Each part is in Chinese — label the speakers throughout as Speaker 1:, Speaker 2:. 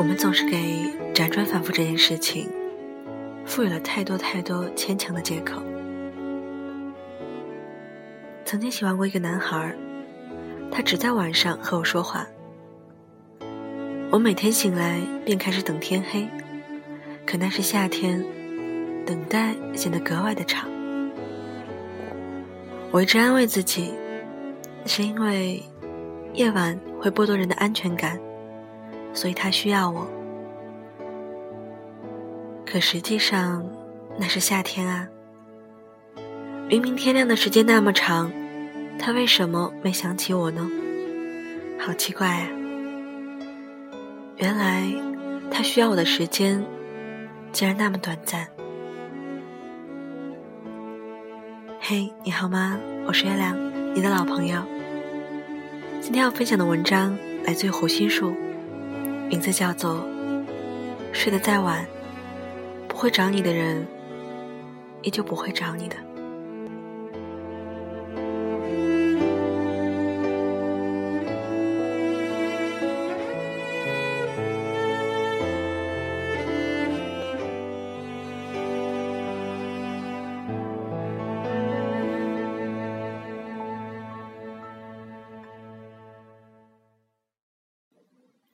Speaker 1: 我们总是给辗转反复这件事情赋予了太多太多牵强的借口。曾经喜欢过一个男孩，他只在晚上和我说话。我每天醒来便开始等天黑，可那是夏天，等待显得格外的长。我一直安慰自己，是因为夜晚会剥夺人的安全感，所以他需要我。可实际上，那是夏天啊！明明天亮的时间那么长，他为什么没想起我呢？好奇怪啊！原来他需要我的时间竟然那么短暂。嘿，你好吗？我是月亮，你的老朋友。今天要分享的文章来自于胡心树，名字叫做《睡得再晚，不会找你的人，也就不会找你的》。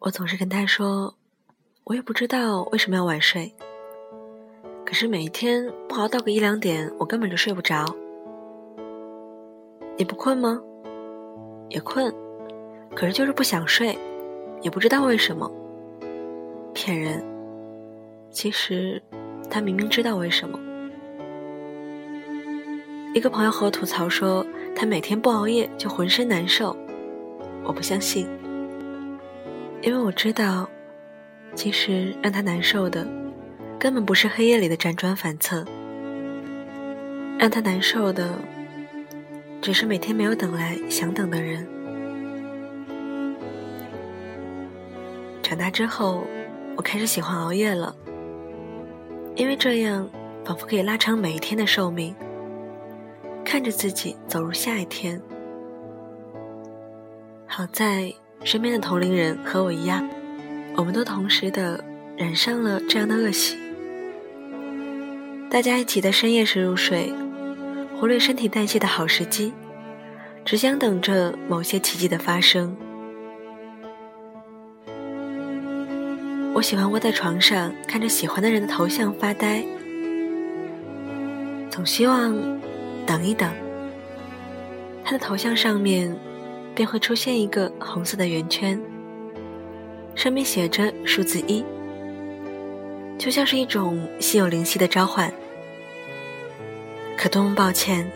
Speaker 1: 我总是跟他说，我也不知道为什么要晚睡。可是每一天不熬到个一两点，我根本就睡不着。你不困吗？也困，可是就是不想睡，也不知道为什么。骗人！其实他明明知道为什么。一个朋友和我吐槽说，他每天不熬夜就浑身难受。我不相信。因为我知道，其实让他难受的，根本不是黑夜里的辗转反侧，让他难受的，只是每天没有等来想等的人。长大之后，我开始喜欢熬夜了，因为这样仿佛可以拉长每一天的寿命，看着自己走入下一天。好在。身边的同龄人和我一样，我们都同时的染上了这样的恶习。大家一起在深夜时入睡，忽略身体代谢的好时机，只想等着某些奇迹的发生。我喜欢窝在床上看着喜欢的人的头像发呆，总希望等一等，他的头像上面。便会出现一个红色的圆圈，上面写着数字一，就像是一种心有灵犀的召唤。可多么抱歉，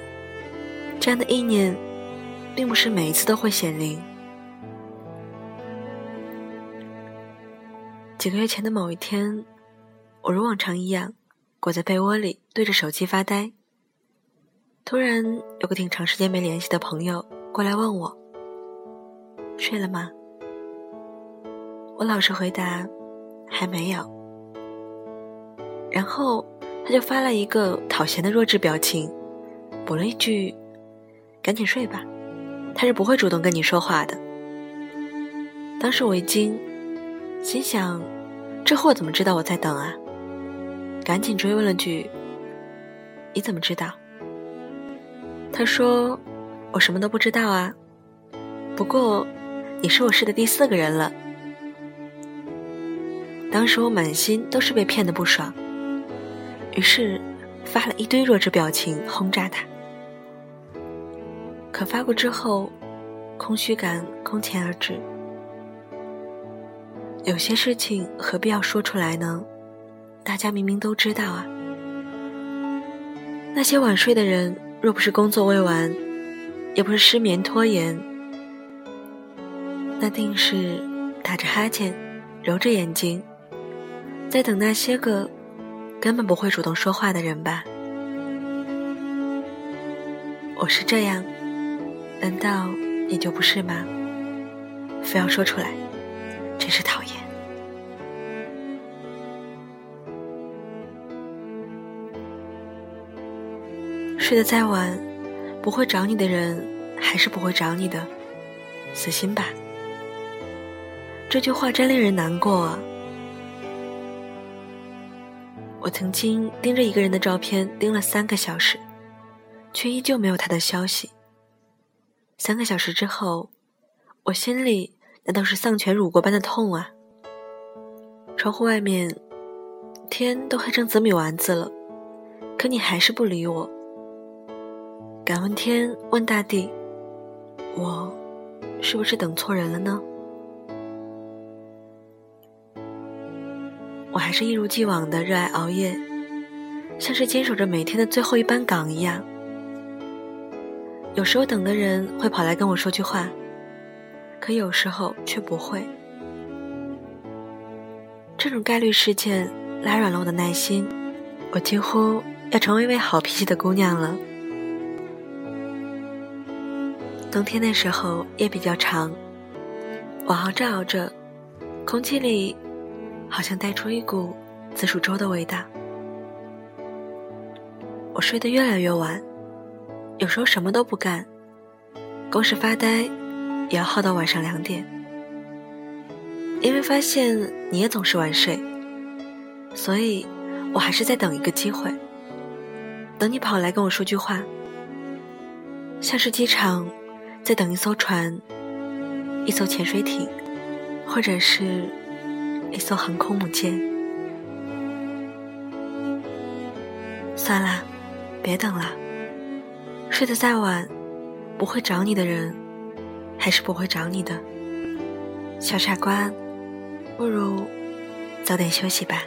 Speaker 1: 这样的意念，并不是每一次都会显灵。几个月前的某一天，我如往常一样，裹在被窝里对着手机发呆。突然，有个挺长时间没联系的朋友过来问我。睡了吗？我老实回答，还没有。然后他就发了一个讨嫌的弱智表情，补了一句：“赶紧睡吧，他是不会主动跟你说话的。”当时我一惊，心想：这货怎么知道我在等啊？赶紧追问了句：“你怎么知道？”他说：“我什么都不知道啊，不过……”也是我试的第四个人了。当时我满心都是被骗的不爽，于是发了一堆弱智表情轰炸他。可发过之后，空虚感空前而至。有些事情何必要说出来呢？大家明明都知道啊。那些晚睡的人，若不是工作未完，也不是失眠拖延。那定是打着哈欠，揉着眼睛，在等那些个根本不会主动说话的人吧？我是这样，难道你就不是吗？非要说出来，真是讨厌。睡得再晚，不会找你的人，还是不会找你的，死心吧。这句话真令人难过啊！我曾经盯着一个人的照片盯了三个小时，却依旧没有他的消息。三个小时之后，我心里难道是丧权辱国般的痛啊？窗户外面，天都黑成紫米丸子了，可你还是不理我。敢问天，问大地，我是不是等错人了呢？我还是一如既往的热爱熬夜，像是坚守着每天的最后一班岗一样。有时候等的人会跑来跟我说句话，可有时候却不会。这种概率事件拉软了我的耐心，我几乎要成为一位好脾气的姑娘了。冬天那时候夜比较长，我熬着熬着，空气里。好像带出一股紫薯粥的味道。我睡得越来越晚，有时候什么都不干，光是发呆也要耗到晚上两点。因为发现你也总是晚睡，所以我还是在等一个机会，等你跑来跟我说句话，像是机场在等一艘船、一艘潜水艇，或者是。一艘航空母舰。算了，别等了。睡得再晚，不会找你的人，还是不会找你的。小傻瓜，不如早点休息吧。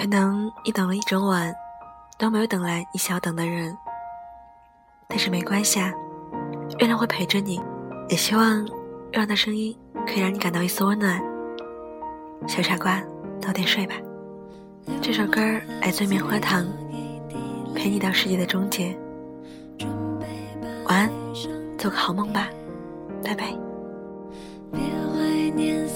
Speaker 1: 可能你等了一整晚，都没有等来你想要等的人。但是没关系啊，月亮会陪着你。也希望月亮的声音可以让你感到一丝温暖。小傻瓜，早点睡吧。这首歌来自棉花糖，陪你到世界的终结。晚安，做个好梦吧，拜拜。别怀念